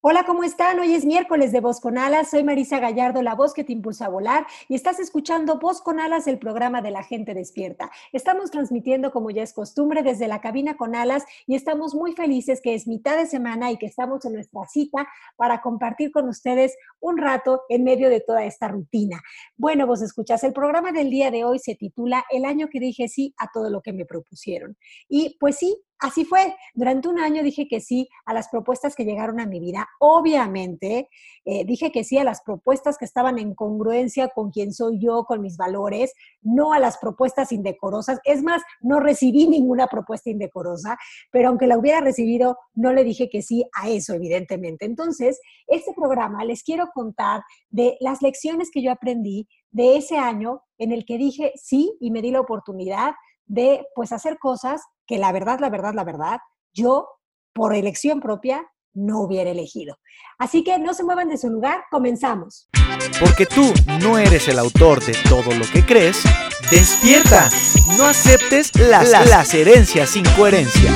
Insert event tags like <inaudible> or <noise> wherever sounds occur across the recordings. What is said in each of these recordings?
Hola, ¿cómo están? Hoy es miércoles de Voz con Alas. Soy Marisa Gallardo, la voz que te impulsa a volar, y estás escuchando Voz con Alas, el programa de la gente despierta. Estamos transmitiendo, como ya es costumbre, desde la cabina con alas y estamos muy felices que es mitad de semana y que estamos en nuestra cita para compartir con ustedes un rato en medio de toda esta rutina. Bueno, vos escuchas, el programa del día de hoy se titula El año que dije sí a todo lo que me propusieron. Y pues sí, Así fue. Durante un año dije que sí a las propuestas que llegaron a mi vida. Obviamente, eh, dije que sí a las propuestas que estaban en congruencia con quien soy yo, con mis valores, no a las propuestas indecorosas. Es más, no recibí ninguna propuesta indecorosa, pero aunque la hubiera recibido, no le dije que sí a eso, evidentemente. Entonces, este programa les quiero contar de las lecciones que yo aprendí de ese año en el que dije sí y me di la oportunidad de pues hacer cosas que la verdad, la verdad, la verdad, yo por elección propia no hubiera elegido. Así que no se muevan de su lugar, comenzamos. Porque tú no eres el autor de todo lo que crees, despierta. No aceptes las, las herencias sin coherencia.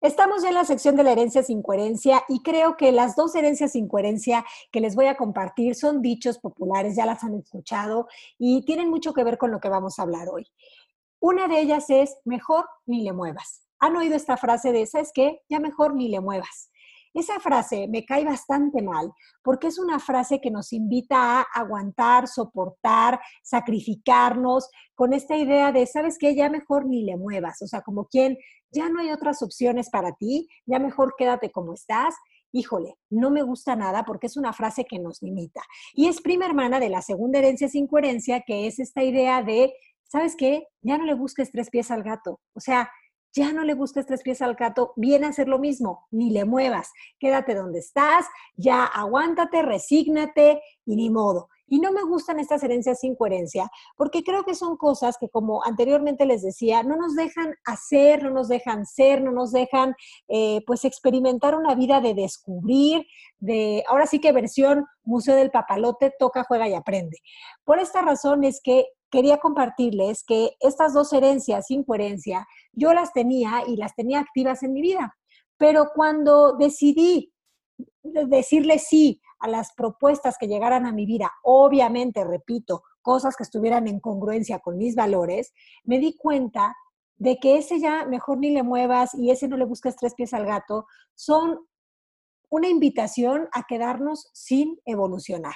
Estamos ya en la sección de la herencia sin coherencia y creo que las dos herencias sin coherencia que les voy a compartir son dichos populares, ya las han escuchado y tienen mucho que ver con lo que vamos a hablar hoy. Una de ellas es, mejor ni le muevas. ¿Han oído esta frase de, ¿sabes qué? Ya mejor ni le muevas. Esa frase me cae bastante mal porque es una frase que nos invita a aguantar, soportar, sacrificarnos con esta idea de, ¿sabes qué? Ya mejor ni le muevas. O sea, como quien ya no hay otras opciones para ti, ya mejor quédate como estás. Híjole, no me gusta nada porque es una frase que nos limita. Y es prima hermana de la segunda herencia sin coherencia, que es esta idea de, ¿sabes qué? Ya no le busques tres pies al gato. O sea, ya no le busques tres pies al gato, viene a hacer lo mismo, ni le muevas, quédate donde estás, ya aguántate, resígnate y ni modo. Y no me gustan estas herencias sin coherencia, porque creo que son cosas que, como anteriormente les decía, no nos dejan hacer, no nos dejan ser, no nos dejan, eh, pues, experimentar una vida de descubrir, de, ahora sí que versión Museo del Papalote, toca, juega y aprende. Por esta razón es que quería compartirles que estas dos herencias sin coherencia, yo las tenía y las tenía activas en mi vida. Pero cuando decidí decirle sí a las propuestas que llegaran a mi vida, obviamente, repito, cosas que estuvieran en congruencia con mis valores, me di cuenta de que ese ya mejor ni le muevas y ese no le buscas tres pies al gato, son una invitación a quedarnos sin evolucionar.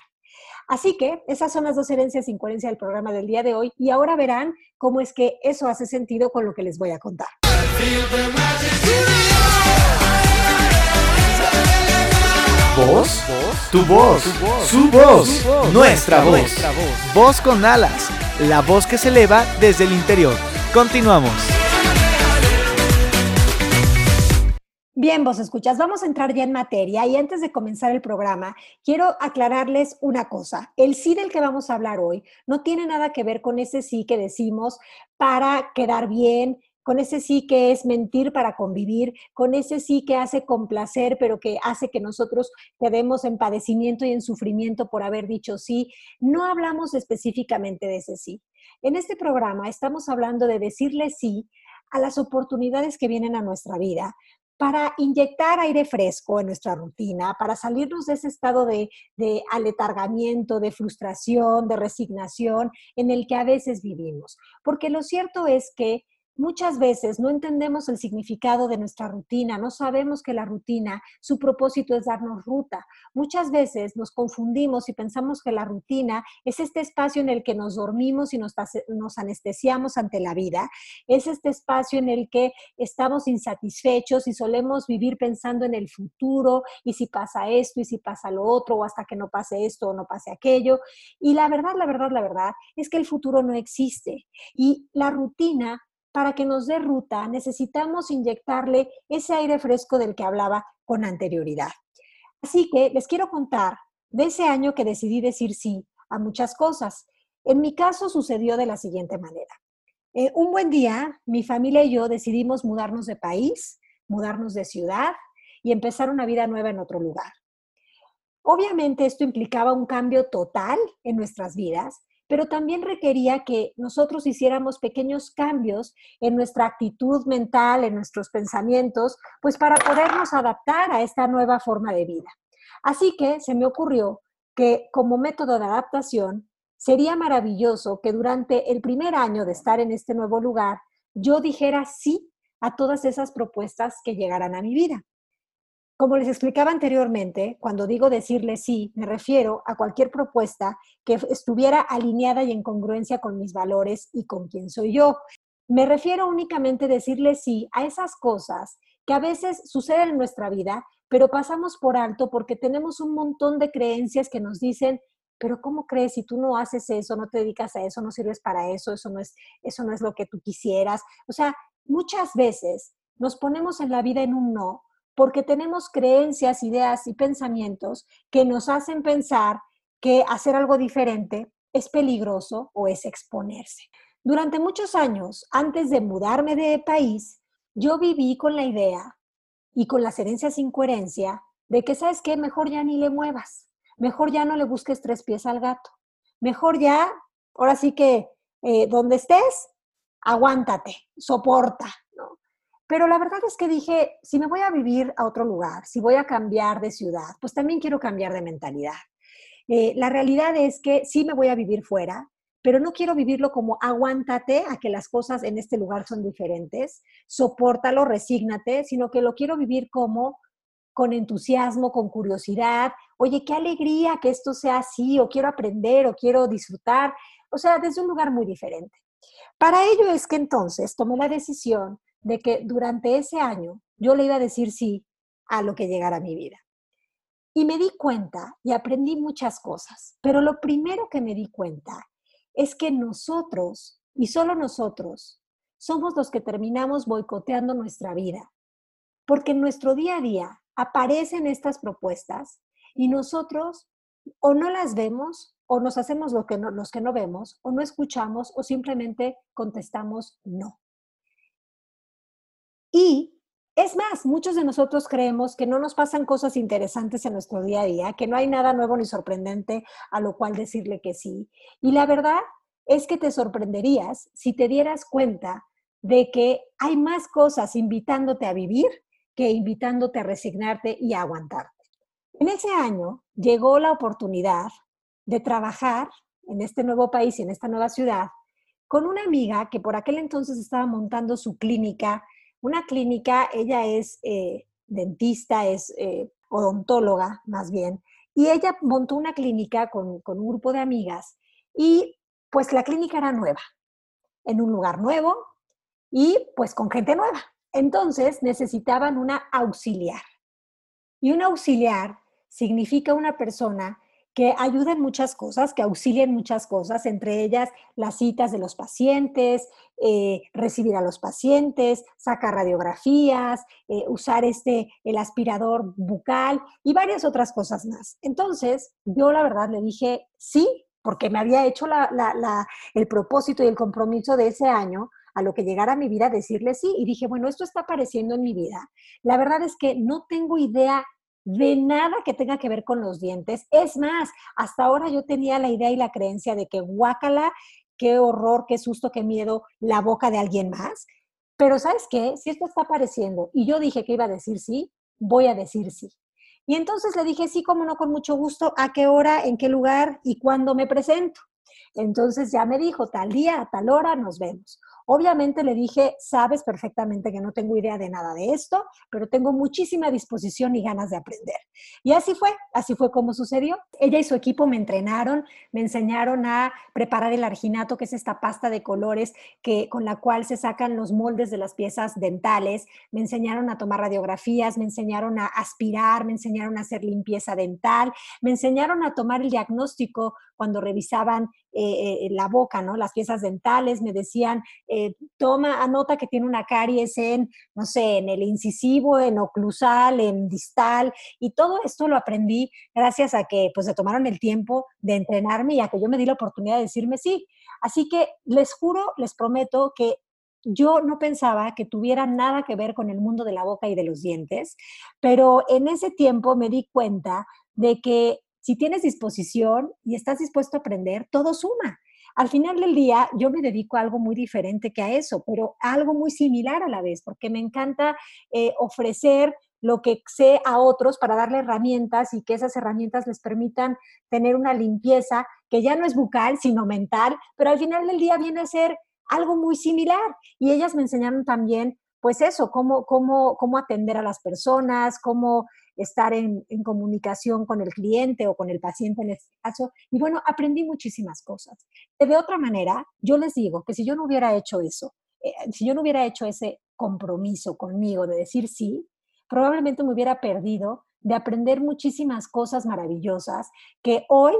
Así que esas son las dos herencias sin coherencia del programa del día de hoy y ahora verán cómo es que eso hace sentido con lo que les voy a contar. ¿Voz? Tu voz, su voz, nuestra voz. Voz con alas, la voz que se eleva desde el interior. Continuamos. Bien, vos escuchas, vamos a entrar ya en materia y antes de comenzar el programa, quiero aclararles una cosa. El sí del que vamos a hablar hoy no tiene nada que ver con ese sí que decimos para quedar bien, con ese sí que es mentir para convivir, con ese sí que hace complacer, pero que hace que nosotros quedemos en padecimiento y en sufrimiento por haber dicho sí. No hablamos específicamente de ese sí. En este programa estamos hablando de decirle sí a las oportunidades que vienen a nuestra vida para inyectar aire fresco en nuestra rutina, para salirnos de ese estado de, de aletargamiento, de frustración, de resignación en el que a veces vivimos. Porque lo cierto es que Muchas veces no entendemos el significado de nuestra rutina, no sabemos que la rutina, su propósito es darnos ruta. Muchas veces nos confundimos y pensamos que la rutina es este espacio en el que nos dormimos y nos, anestesiamos ante la vida, es este espacio en el que estamos insatisfechos y solemos vivir pensando en el futuro y si pasa esto y si pasa lo otro o hasta que no pase esto o no pase aquello. Y la verdad, la verdad, la verdad es que el futuro no existe y la rutina para que nos dé ruta, necesitamos inyectarle ese aire fresco del que hablaba con anterioridad. Así que les quiero contar de ese año que decidí decir sí a muchas cosas. En mi caso sucedió de la siguiente manera. Eh, un buen día, mi familia y yo decidimos mudarnos de país, mudarnos de ciudad y empezar una vida nueva en otro lugar. Obviamente esto implicaba un cambio total en nuestras vidas pero también requería que nosotros hiciéramos pequeños cambios en nuestra actitud mental, en nuestros pensamientos, pues para podernos adaptar a esta nueva forma de vida. Así que se me ocurrió que como método de adaptación sería maravilloso que durante el primer año de estar en este nuevo lugar yo dijera sí a todas esas propuestas que llegaran a mi vida. Como les explicaba anteriormente, cuando digo decirle sí, me refiero a cualquier propuesta que estuviera alineada y en congruencia con mis valores y con quién soy yo. Me refiero únicamente a decirle sí a esas cosas que a veces suceden en nuestra vida, pero pasamos por alto porque tenemos un montón de creencias que nos dicen, pero ¿cómo crees si tú no haces eso, no te dedicas a eso, no sirves para eso, eso no es eso no es lo que tú quisieras? O sea, muchas veces nos ponemos en la vida en un no porque tenemos creencias, ideas y pensamientos que nos hacen pensar que hacer algo diferente es peligroso o es exponerse. Durante muchos años, antes de mudarme de país, yo viví con la idea y con las herencias sin coherencia de que, ¿sabes qué? Mejor ya ni le muevas, mejor ya no le busques tres pies al gato, mejor ya, ahora sí que eh, donde estés, aguántate, soporta, pero la verdad es que dije, si me voy a vivir a otro lugar, si voy a cambiar de ciudad, pues también quiero cambiar de mentalidad. Eh, la realidad es que sí me voy a vivir fuera, pero no quiero vivirlo como aguántate a que las cosas en este lugar son diferentes, soportalo, resígnate, sino que lo quiero vivir como con entusiasmo, con curiosidad. Oye, qué alegría que esto sea así, o quiero aprender, o quiero disfrutar. O sea, desde un lugar muy diferente. Para ello es que entonces tomé la decisión de que durante ese año yo le iba a decir sí a lo que llegara a mi vida. Y me di cuenta y aprendí muchas cosas, pero lo primero que me di cuenta es que nosotros, y solo nosotros, somos los que terminamos boicoteando nuestra vida, porque en nuestro día a día aparecen estas propuestas y nosotros o no las vemos o nos hacemos lo que los que no vemos o no escuchamos o simplemente contestamos no. Y es más, muchos de nosotros creemos que no nos pasan cosas interesantes en nuestro día a día, que no hay nada nuevo ni sorprendente a lo cual decirle que sí. Y la verdad es que te sorprenderías si te dieras cuenta de que hay más cosas invitándote a vivir que invitándote a resignarte y a aguantarte. En ese año llegó la oportunidad de trabajar en este nuevo país y en esta nueva ciudad con una amiga que por aquel entonces estaba montando su clínica una clínica, ella es eh, dentista, es eh, odontóloga más bien, y ella montó una clínica con, con un grupo de amigas y pues la clínica era nueva, en un lugar nuevo y pues con gente nueva. Entonces necesitaban una auxiliar. Y un auxiliar significa una persona que ayuden muchas cosas, que auxilien muchas cosas, entre ellas las citas de los pacientes, eh, recibir a los pacientes, sacar radiografías, eh, usar este, el aspirador bucal y varias otras cosas más. Entonces, yo la verdad le dije sí, porque me había hecho el propósito y el compromiso de ese año a lo que llegara mi vida, decirle sí. Y dije, bueno, esto está apareciendo en mi vida. La verdad es que no tengo idea de nada que tenga que ver con los dientes. Es más, hasta ahora yo tenía la idea y la creencia de que guácala, qué horror, qué susto, qué miedo la boca de alguien más. pero ¿sabes qué? Si esto está apareciendo y yo dije que iba a decir sí, voy a decir sí. Y entonces le dije, sí, como no, con mucho gusto, a qué hora, en qué lugar y cuándo me presento. Entonces ya me dijo, tal día, a tal hora, nos vemos. Obviamente le dije, sabes perfectamente que no tengo idea de nada de esto, pero tengo muchísima disposición y ganas de aprender. Y así fue, así fue como sucedió. Ella y su equipo me entrenaron, me enseñaron a preparar el arginato, que es esta pasta de colores que, con la cual se sacan los moldes de las piezas dentales, me enseñaron a tomar radiografías, me enseñaron a aspirar, me enseñaron a hacer limpieza dental, me enseñaron a tomar el diagnóstico cuando revisaban eh, eh, la boca, ¿no? Las piezas dentales, me decían, eh, toma, anota que tiene una caries en, no sé, en el incisivo, en oclusal, en distal, y todo esto lo aprendí gracias a que, pues, se tomaron el tiempo de entrenarme y a que yo me di la oportunidad de decirme sí. Así que les juro, les prometo que yo no pensaba que tuviera nada que ver con el mundo de la boca y de los dientes, pero en ese tiempo me di cuenta de que si tienes disposición y estás dispuesto a aprender, todo suma. Al final del día, yo me dedico a algo muy diferente que a eso, pero algo muy similar a la vez, porque me encanta eh, ofrecer lo que sé a otros para darle herramientas y que esas herramientas les permitan tener una limpieza que ya no es bucal, sino mental, pero al final del día viene a ser algo muy similar. Y ellas me enseñaron también, pues eso, cómo, cómo, cómo atender a las personas, cómo estar en, comunicación con el cliente o con el paciente en este caso. Y bueno, aprendí muchísimas cosas. De otra manera, yo les digo que si yo no hubiera hecho eso, eh, si yo no hubiera hecho ese compromiso conmigo de decir sí, probablemente me hubiera perdido de aprender muchísimas cosas maravillosas que hoy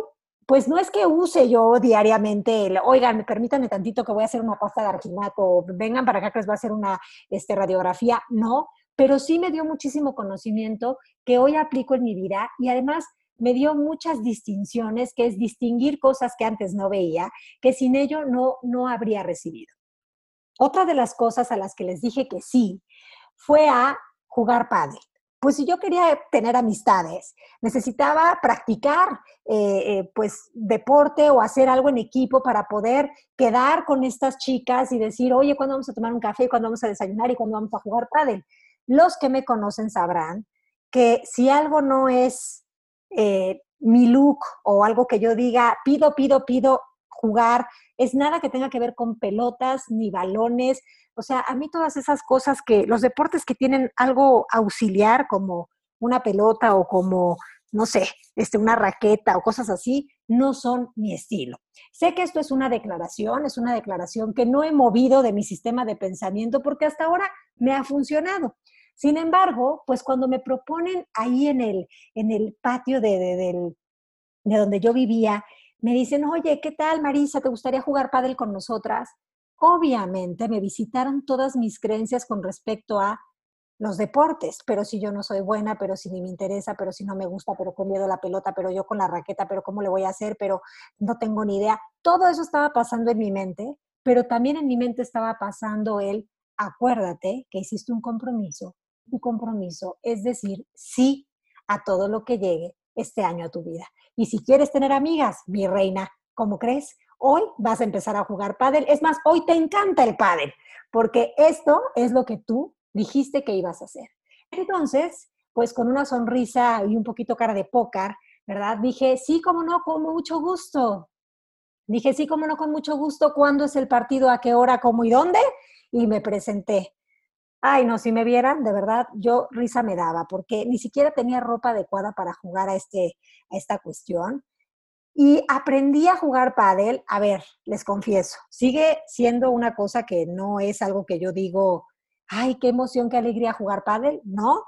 pues no es que use yo diariamente, el, oigan, permítanme tantito que voy a hacer una pasta de arginato, vengan para acá que les voy a hacer una este, radiografía, no, pero sí me dio muchísimo conocimiento que hoy aplico en mi vida y además me dio muchas distinciones, que es distinguir cosas que antes no veía, que sin ello no, no habría recibido. Otra de las cosas a las que les dije que sí fue a jugar padre. Pues si yo quería tener amistades, necesitaba practicar eh, eh, pues deporte o hacer algo en equipo para poder quedar con estas chicas y decir, oye, ¿cuándo vamos a tomar un café? ¿Cuándo vamos a desayunar? ¿Y cuándo vamos a jugar pádel? Los que me conocen sabrán que si algo no es eh, mi look o algo que yo diga, pido, pido, pido jugar, es nada que tenga que ver con pelotas ni balones. O sea, a mí todas esas cosas que, los deportes que tienen algo auxiliar como una pelota o como, no sé, este, una raqueta o cosas así, no son mi estilo. Sé que esto es una declaración, es una declaración que no he movido de mi sistema de pensamiento porque hasta ahora me ha funcionado. Sin embargo, pues cuando me proponen ahí en el, en el patio de, de, de donde yo vivía, me dicen, oye, ¿qué tal Marisa? ¿Te gustaría jugar pádel con nosotras? Obviamente me visitaron todas mis creencias con respecto a los deportes, pero si yo no soy buena, pero si ni me interesa, pero si no me gusta, pero con miedo la pelota, pero yo con la raqueta, pero cómo le voy a hacer, pero no tengo ni idea. Todo eso estaba pasando en mi mente, pero también en mi mente estaba pasando el, acuérdate que hiciste un compromiso tu compromiso es decir sí a todo lo que llegue este año a tu vida. Y si quieres tener amigas, mi reina, ¿cómo crees? Hoy vas a empezar a jugar pádel. Es más, hoy te encanta el pádel, porque esto es lo que tú dijiste que ibas a hacer. Entonces, pues con una sonrisa y un poquito cara de pócar, ¿verdad? Dije, sí, cómo no, con mucho gusto. Dije, sí, cómo no, con mucho gusto. ¿Cuándo es el partido? ¿A qué hora? ¿Cómo y dónde? Y me presenté. Ay, no, si me vieran, de verdad, yo risa me daba, porque ni siquiera tenía ropa adecuada para jugar a, este, a esta cuestión. Y aprendí a jugar pádel, a ver, les confieso, sigue siendo una cosa que no es algo que yo digo, ay, qué emoción, qué alegría jugar pádel, no,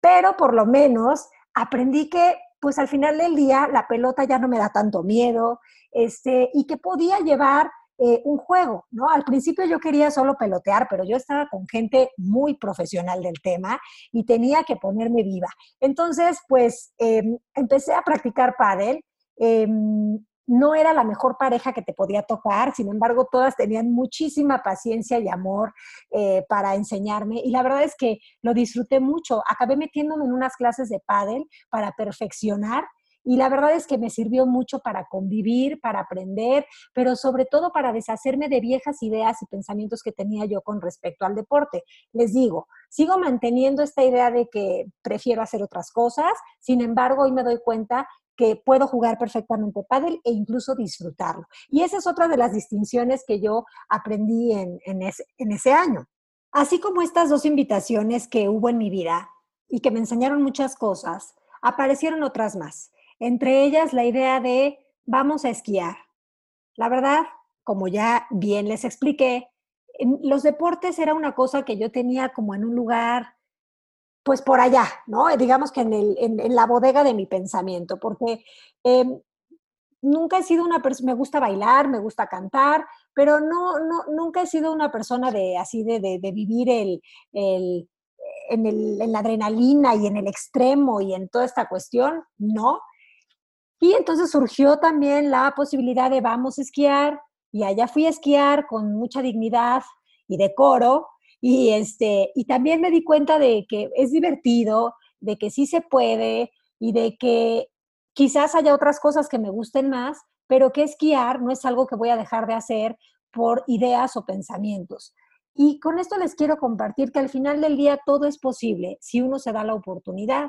pero por lo menos aprendí que pues al final del día la pelota ya no me da tanto miedo, este, y que podía llevar eh, un juego, ¿no? Al principio yo quería solo pelotear, pero yo estaba con gente muy profesional del tema y tenía que ponerme viva. Entonces, pues em, empecé a practicar pádel. Em, no era la mejor pareja que te podía tocar, sin embargo, todas tenían muchísima paciencia y amor eh, para enseñarme y la verdad es que lo disfruté mucho. Acabé metiéndome en unas clases de pádel para perfeccionar y la verdad es que me sirvió mucho para convivir, para aprender, pero sobre todo para deshacerme de viejas ideas y pensamientos que tenía yo con respecto al deporte. Les digo, sigo manteniendo esta idea de que prefiero hacer otras cosas, sin embargo, hoy me doy cuenta que puedo jugar perfectamente pádel e incluso disfrutarlo. Y esa es otra de las distinciones que yo aprendí en, en, ese, en ese año. Así como estas dos invitaciones que hubo en mi vida y que me enseñaron muchas cosas, aparecieron otras más entre ellas la idea de vamos a esquiar. La verdad, como ya bien les expliqué, los deportes era una cosa que yo tenía como en un lugar, pues por allá, ¿no? Digamos que en, el, en, la bodega de mi pensamiento, porque em, nunca he sido una persona, me gusta bailar, me gusta cantar, pero no, no, nunca he sido una persona de así de, de, de vivir el, el en, el, en la adrenalina y en el extremo y en toda esta cuestión, no. Y entonces surgió también la posibilidad de vamos a esquiar y allá fui a esquiar con mucha dignidad y decoro y este y también me di cuenta de que es divertido, de que sí se puede y de que quizás haya otras cosas que me gusten más, pero que esquiar no es algo que voy a dejar de hacer por ideas o pensamientos. Y con esto les quiero compartir que al final del día todo es posible si uno se da la oportunidad.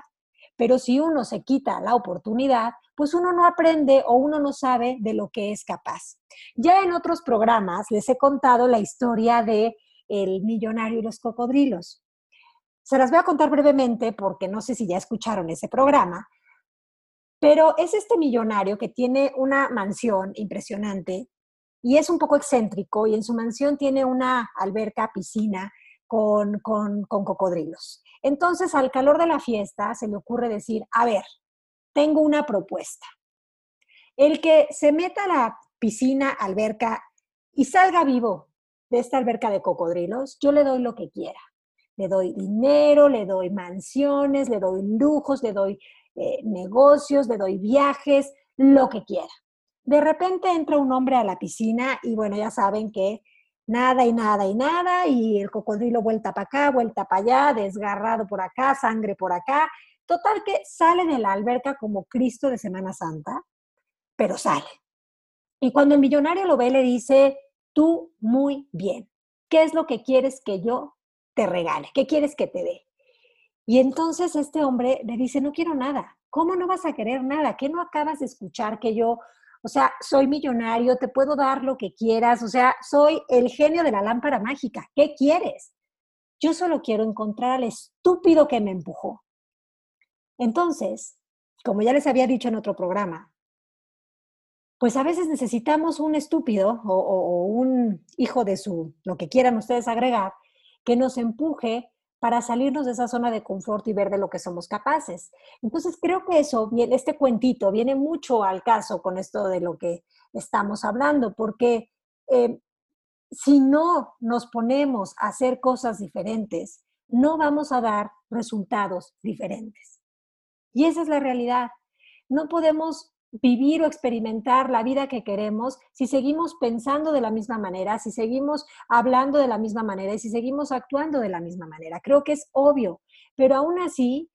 Pero si uno se quita la oportunidad, pues uno no aprende o uno no sabe de lo que es capaz. Ya en otros programas les he contado la historia de el millonario y los cocodrilos. Se las voy a contar brevemente porque no sé si ya escucharon ese programa, pero es este millonario que tiene una mansión impresionante y es un poco excéntrico y en su mansión tiene una alberca, piscina con, con, con cocodrilos. Entonces, al calor de la fiesta, se le ocurre decir, a ver, tengo una propuesta. El que se meta a la piscina, alberca y salga vivo de esta alberca de cocodrilos, yo le doy lo que quiera. Le doy dinero, le doy mansiones, le doy lujos, le doy eh, negocios, le doy viajes, lo que quiera. De repente entra un hombre a la piscina y bueno, ya saben que nada y nada y nada, y el cocodrilo vuelta para acá, vuelta para allá, desgarrado por acá, sangre por acá. Total que sale de la alberca como Cristo de Semana Santa, pero sale. Y cuando el millonario lo ve, le dice, tú muy bien, ¿qué es lo que quieres que yo te regale? ¿Qué quieres que te dé? Y entonces este hombre le dice, no quiero nada. ¿Cómo no vas a querer nada? ¿Qué no acabas de escuchar que yo o sea, soy millonario, te puedo dar lo que quieras, o sea, soy el genio de la lámpara mágica. ¿Qué quieres? Yo solo quiero encontrar al estúpido que me empujó. Entonces, como ya les había dicho en otro programa, pues a veces necesitamos un estúpido o, o, un hijo de su, lo que quieran ustedes agregar, que nos empuje para salirnos de esa zona de confort y ver de lo que somos capaces. Entonces, creo que eso, este cuentito, viene mucho al caso con esto de lo que estamos hablando, porque eh, si no nos ponemos a hacer cosas diferentes, no vamos a dar resultados diferentes. Y esa es la realidad. No podemos vivir o experimentar la vida que queremos si seguimos pensando de la misma manera, si seguimos hablando de la misma manera y si seguimos actuando de la misma manera. Creo que es obvio, pero aún así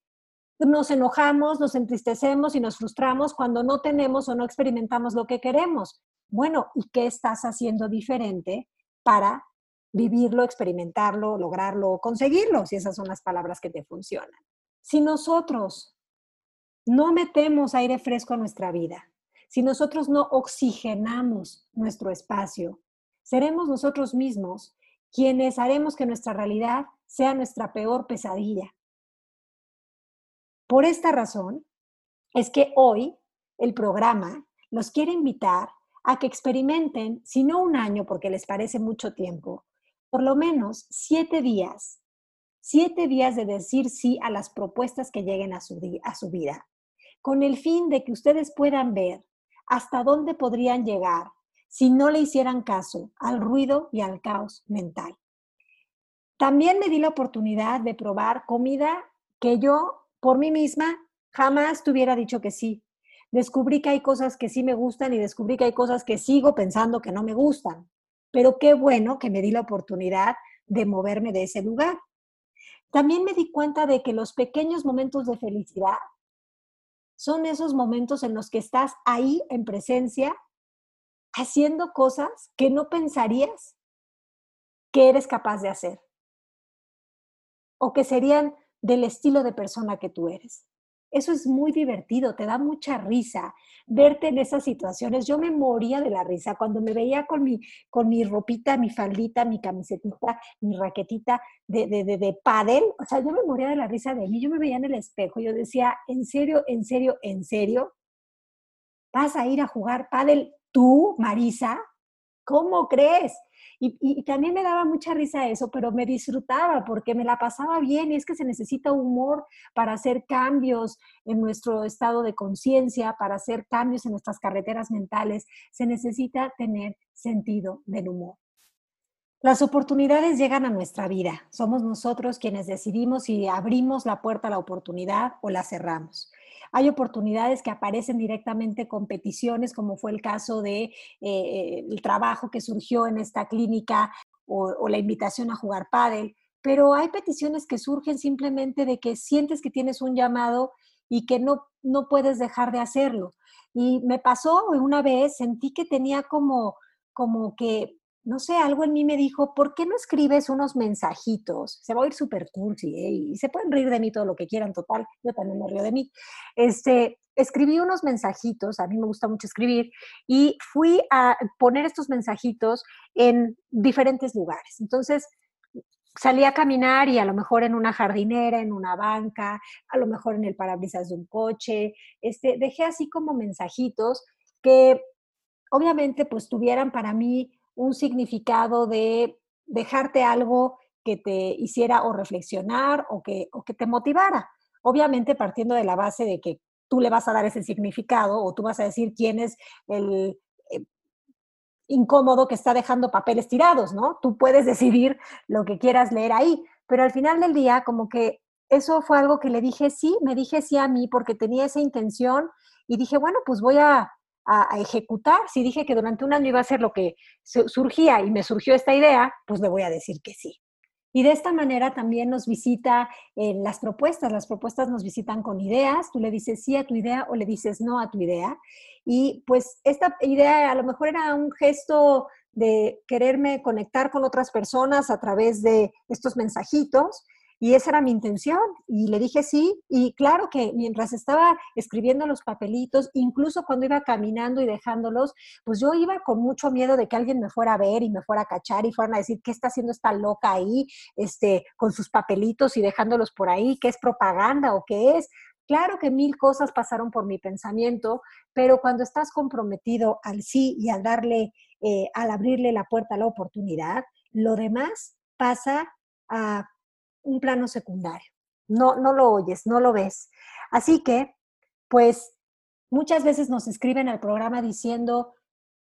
nos enojamos, nos entristecemos y nos frustramos cuando no tenemos o no experimentamos lo que queremos. Bueno, ¿y qué estás haciendo diferente para vivirlo, experimentarlo, lograrlo o conseguirlo, si esas son las palabras que te funcionan? Si nosotros no metemos aire fresco a nuestra vida, si nosotros no oxigenamos nuestro espacio, seremos nosotros mismos quienes haremos que nuestra realidad sea nuestra peor pesadilla. Por esta razón es que hoy el programa los quiere invitar a que experimenten, si no un año porque les parece mucho tiempo, por lo menos siete días, siete días de decir sí a las propuestas que lleguen a su, a su vida con el fin de que ustedes puedan ver hasta dónde podrían llegar si no le hicieran caso al ruido y al caos mental. También me di la oportunidad de probar comida que yo, por mí misma, jamás te hubiera dicho que sí. Descubrí que hay cosas que sí me gustan y descubrí que hay cosas que sigo pensando que no me gustan. Pero qué bueno que me di la oportunidad de moverme de ese lugar. También me di cuenta de que los pequeños momentos de felicidad son esos momentos en los que estás ahí en presencia, haciendo cosas que no pensarías que eres capaz de hacer o que serían del estilo de persona que tú eres. Eso es muy divertido, te da mucha risa verte en esas situaciones. Yo me moría de la risa cuando me veía con mi, con mi ropita, mi faldita, mi camisetita, mi raquetita de, de, de, de pádel. O sea, yo me moría de la risa de mí. Yo me veía en el espejo. Yo decía, ¿en serio, en serio, en serio? ¿Vas a ir a jugar pádel tú, Marisa? ¿Cómo crees? Y, también me daba mucha risa eso, pero me disfrutaba porque me la pasaba bien y es que se necesita humor para hacer cambios en nuestro estado de conciencia, para hacer cambios en nuestras carreteras mentales, se necesita tener sentido del humor. Las oportunidades llegan a nuestra vida. Somos nosotros quienes decidimos si abrimos la puerta a la oportunidad o la cerramos. Hay oportunidades que aparecen directamente con peticiones, como fue el caso de eh, trabajo que surgió en esta clínica o, la invitación a jugar pádel, pero hay peticiones que surgen simplemente de que sientes que tienes un llamado y que no, no puedes dejar de hacerlo. Y me pasó una vez, sentí que tenía como, como que no sé, algo en mí me dijo, ¿por qué no escribes unos mensajitos? Se va a ir súper cursi, ¿eh? y se pueden reír de mí todo lo que quieran, total, yo también me río de mí. Este, escribí unos mensajitos, a mí me gusta mucho escribir, y fui a poner estos mensajitos en diferentes lugares. Entonces, salí a caminar y a lo mejor en una jardinera, en una banca, a lo mejor en el parabrisas de un coche, este, dejé así como mensajitos que obviamente pues tuvieran para mí un significado de dejarte algo que te hiciera o reflexionar o que, o que te motivara. Obviamente partiendo de la base de que tú le vas a dar ese significado o tú vas a decir quién es el eh, incómodo que está dejando papeles tirados, ¿no? Tú puedes <laughs> decidir lo que quieras leer ahí, pero al final del día como que eso fue algo que le dije sí, me dije sí a mí porque tenía esa intención y dije, bueno, pues voy a, a, ejecutar. Si dije que durante un año iba a ser lo que surgía y me surgió esta idea, pues le voy a decir que sí. Y de esta manera también nos visita eh, las propuestas. Las propuestas nos visitan con ideas. Tú le dices sí a tu idea o le dices no a tu idea. Y pues esta idea a lo mejor era un gesto de quererme conectar con otras personas a través de estos mensajitos. Y esa era mi intención. Y le dije sí. Y claro que mientras estaba escribiendo los papelitos, incluso cuando iba caminando y dejándolos, pues yo iba con mucho miedo de que alguien me fuera a ver y me fuera a cachar y fueran a decir, ¿qué está haciendo esta loca ahí este, con sus papelitos y dejándolos por ahí? ¿Qué es propaganda o qué es? Claro que mil cosas pasaron por mi pensamiento, pero cuando estás comprometido al sí y al darle, eh, al abrirle la puerta a la oportunidad, lo demás pasa a un plano secundario. No, no lo oyes, no lo ves. Así que, pues, muchas veces nos escriben al programa diciendo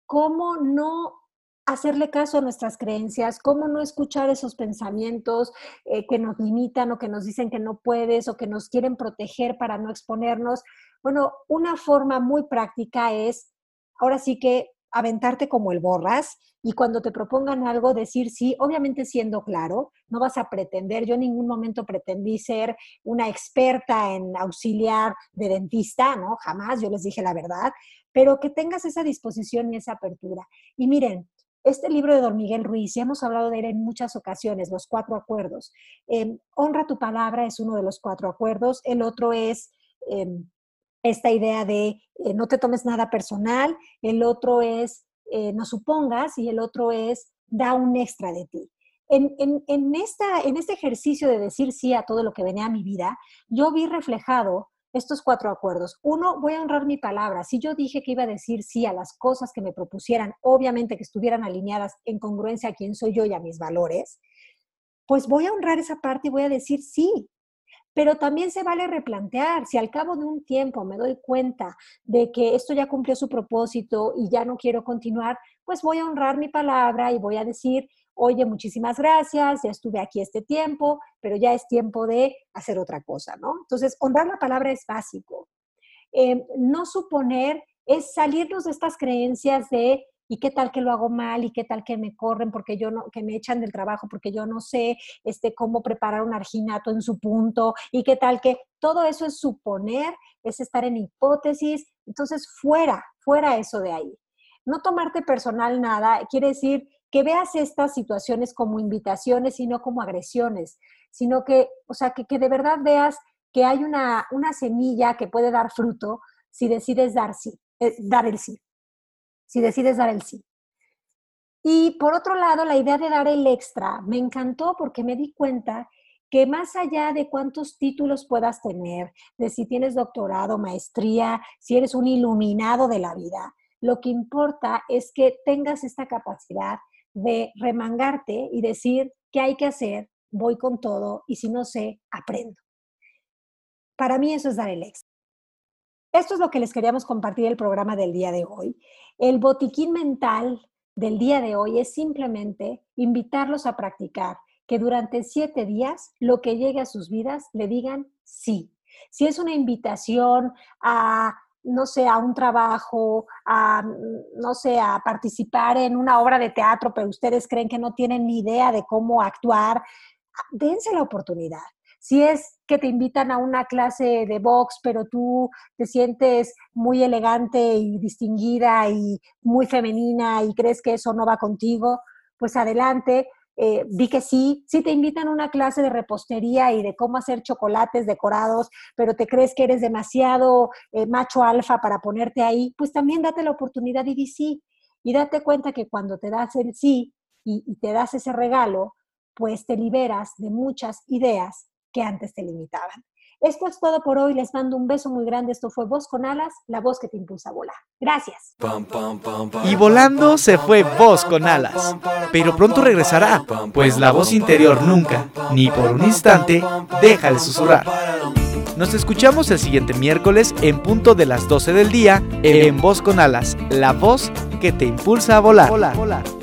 cómo no hacerle caso a nuestras creencias, cómo no escuchar esos pensamientos eh, que nos limitan o que nos dicen que no puedes o que nos quieren proteger para no exponernos. Bueno, una forma muy práctica es, ahora sí que aventarte como el borras y cuando te propongan algo decir sí, obviamente siendo claro, no vas a pretender, yo en ningún momento pretendí ser una experta en auxiliar de dentista, ¿no? Jamás, yo les dije la verdad, pero que tengas esa disposición y esa apertura. Y miren, este libro de Don Miguel Ruiz, ya hemos hablado de él en muchas ocasiones, los cuatro acuerdos. Em, honra tu palabra es uno de los cuatro acuerdos, el otro es... Em, esta idea de eh, no te tomes nada personal, el otro es eh, no supongas y el otro es da un extra de ti. En, en, esta, en este ejercicio de decir sí a todo lo que venía a mi vida, yo vi reflejado estos cuatro acuerdos. Uno, voy a honrar mi palabra. Si yo dije que iba a decir sí a las cosas que me propusieran, obviamente que estuvieran alineadas en congruencia a quién soy yo y a mis valores, pues voy a honrar esa parte y voy a decir sí. Pero también se vale replantear, si al cabo de un tiempo me doy cuenta de que esto ya cumplió su propósito y ya no quiero continuar, pues voy a honrar mi palabra y voy a decir, oye, muchísimas gracias, ya estuve aquí este tiempo, pero ya es tiempo de hacer otra cosa, ¿no? Entonces, honrar la palabra es básico. Em, no suponer es salirnos de estas creencias de ¿Y qué tal que lo hago mal? ¿Y qué tal que me corren porque yo no, que me echan del trabajo porque yo no sé este, cómo preparar un arginato en su punto? ¿Y qué tal que todo eso es suponer, es estar en hipótesis? Entonces, fuera, fuera eso de ahí. No tomarte personal nada quiere decir que veas estas situaciones como invitaciones y no como agresiones, sino que, o sea, que, que de verdad veas que hay una, una semilla que puede dar fruto si decides dar, sí, eh, dar el sí, si decides dar el sí. Y por otro lado, la idea de dar el extra me encantó porque me di cuenta que más allá de cuántos títulos puedas tener, de si tienes doctorado, maestría, si eres un iluminado de la vida, lo que importa es que tengas esta capacidad de remangarte y decir qué hay que hacer, voy con todo y si no sé, aprendo. Para mí eso es dar el extra. Esto es lo que les queríamos compartir el programa del día de hoy. El botiquín mental del día de hoy es simplemente invitarlos a practicar que durante siete días lo que llegue a sus vidas le digan sí. Si es una invitación a, no sé, a un trabajo, a, no sé, a participar en una obra de teatro, pero ustedes creen que no tienen ni idea de cómo actuar, dense la oportunidad si es que te invitan a una clase de box, pero tú te sientes muy elegante y distinguida y muy femenina y crees que eso no va contigo, pues adelante. Eh, di que sí, si te invitan a una clase de repostería y de cómo hacer chocolates decorados, pero te crees que eres demasiado eh, macho alfa para ponerte ahí, pues también date la oportunidad y di sí. Y date cuenta que cuando te das el sí y te das ese regalo, pues te liberas de muchas ideas que antes te limitaban. Esto es todo por hoy. Les mando un beso muy grande. Esto fue Voz con Alas, la voz que te impulsa a volar. Gracias. Y volando se fue Voz con Alas. Pero pronto regresará, pues la voz interior nunca, ni por un instante, deja de susurrar. Nos escuchamos el siguiente miércoles en punto de las 12 del día en Voz con Alas, la voz que te impulsa a volar. volar.